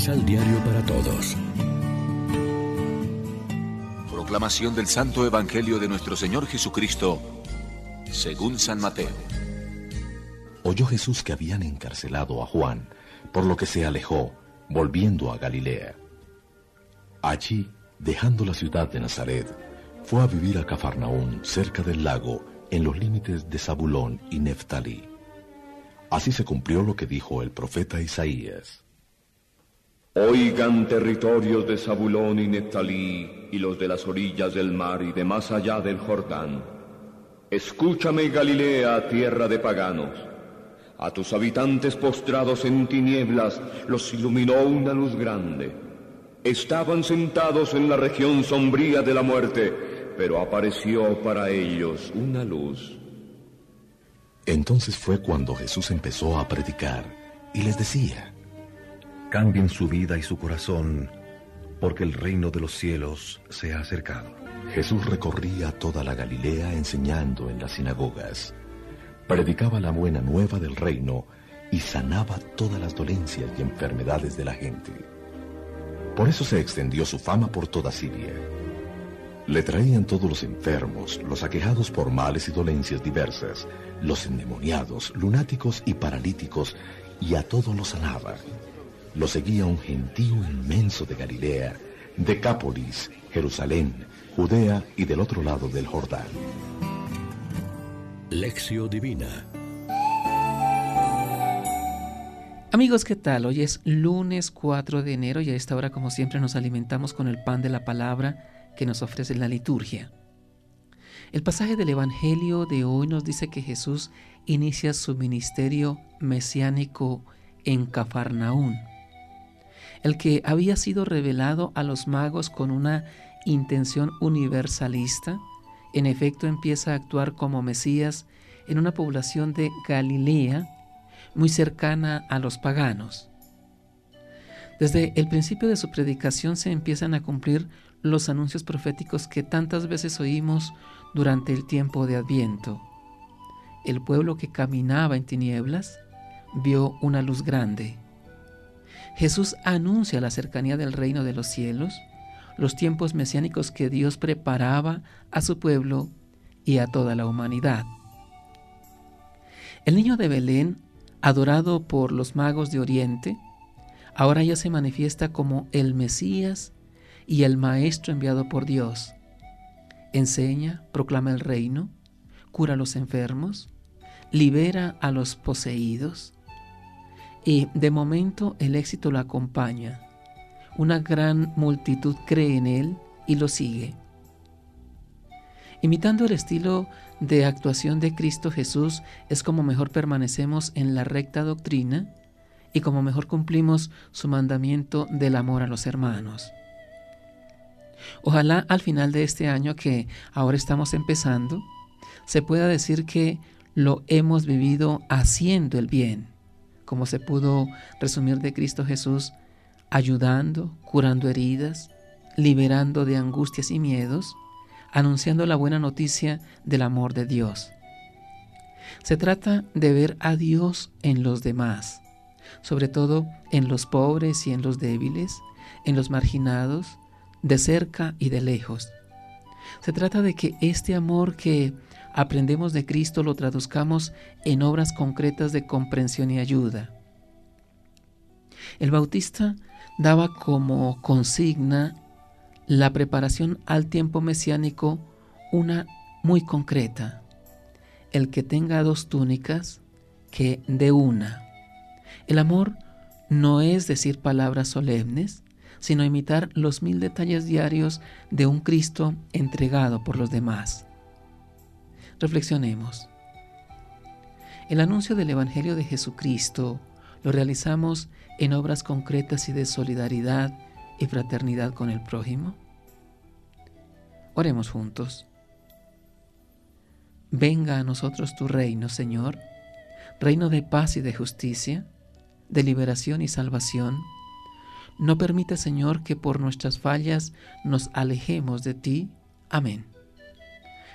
Misal Diario para Todos. Proclamación del Santo Evangelio de nuestro Señor Jesucristo, según San Mateo. Oyó Jesús que habían encarcelado a Juan, por lo que se alejó, volviendo a Galilea. Allí, dejando la ciudad de Nazaret, fue a vivir a Cafarnaún, cerca del lago, en los límites de Zabulón y Neftalí. Así se cumplió lo que dijo el profeta Isaías. Oigan territorios de Zabulón y Neftalí y los de las orillas del mar y de más allá del Jordán. Escúchame Galilea, tierra de paganos. A tus habitantes postrados en tinieblas los iluminó una luz grande. Estaban sentados en la región sombría de la muerte, pero apareció para ellos una luz. Entonces fue cuando Jesús empezó a predicar y les decía, Cambien su vida y su corazón, porque el reino de los cielos se ha acercado. Jesús recorría toda la Galilea enseñando en las sinagogas. Predicaba la buena nueva del reino y sanaba todas las dolencias y enfermedades de la gente. Por eso se extendió su fama por toda Siria. Le traían todos los enfermos, los aquejados por males y dolencias diversas, los endemoniados, lunáticos y paralíticos, y a todos los sanaba. Lo seguía un gentío inmenso de Galilea, Decápolis, Jerusalén, Judea y del otro lado del Jordán. Lección Divina Amigos, ¿qué tal? Hoy es lunes 4 de enero y a esta hora, como siempre, nos alimentamos con el pan de la palabra que nos ofrece la liturgia. El pasaje del Evangelio de hoy nos dice que Jesús inicia su ministerio mesiánico en Cafarnaún, el que había sido revelado a los magos con una intención universalista, en efecto empieza a actuar como Mesías en una población de Galilea muy cercana a los paganos. Desde el principio de su predicación se empiezan a cumplir los anuncios proféticos que tantas veces oímos durante el tiempo de Adviento. El pueblo que caminaba en tinieblas vio una luz grande. Jesús anuncia la cercanía del reino de los cielos, los tiempos mesiánicos que Dios preparaba a su pueblo y a toda la humanidad. El niño de Belén, adorado por los magos de Oriente, ahora ya se manifiesta como el Mesías y el Maestro enviado por Dios. Enseña, proclama el reino, cura a los enfermos, libera a los poseídos, y de momento el éxito lo acompaña. Una gran multitud cree en él y lo sigue. Imitando el estilo de actuación de Cristo Jesús es como mejor permanecemos en la recta doctrina y como mejor cumplimos su mandamiento del amor a los hermanos. Ojalá al final de este año que ahora estamos empezando, se pueda decir que lo hemos vivido haciendo el bien como se pudo resumir de Cristo Jesús, ayudando, curando heridas, liberando de angustias y miedos, anunciando la buena noticia del amor de Dios. Se trata de ver a Dios en los demás, sobre todo en los pobres y en los débiles, en los marginados, de cerca y de lejos. Se trata de que este amor que aprendemos de Cristo lo traduzcamos en obras concretas de comprensión y ayuda. El Bautista daba como consigna la preparación al tiempo mesiánico una muy concreta. El que tenga dos túnicas, que de una. El amor no es decir palabras solemnes, sino imitar los mil detalles diarios de un Cristo entregado por los demás. Reflexionemos. El anuncio del Evangelio de Jesucristo lo realizamos en obras concretas y de solidaridad y fraternidad con el prójimo. Oremos juntos. Venga a nosotros tu reino, Señor, reino de paz y de justicia, de liberación y salvación. No permita, Señor, que por nuestras fallas nos alejemos de ti. Amén.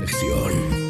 reflexión.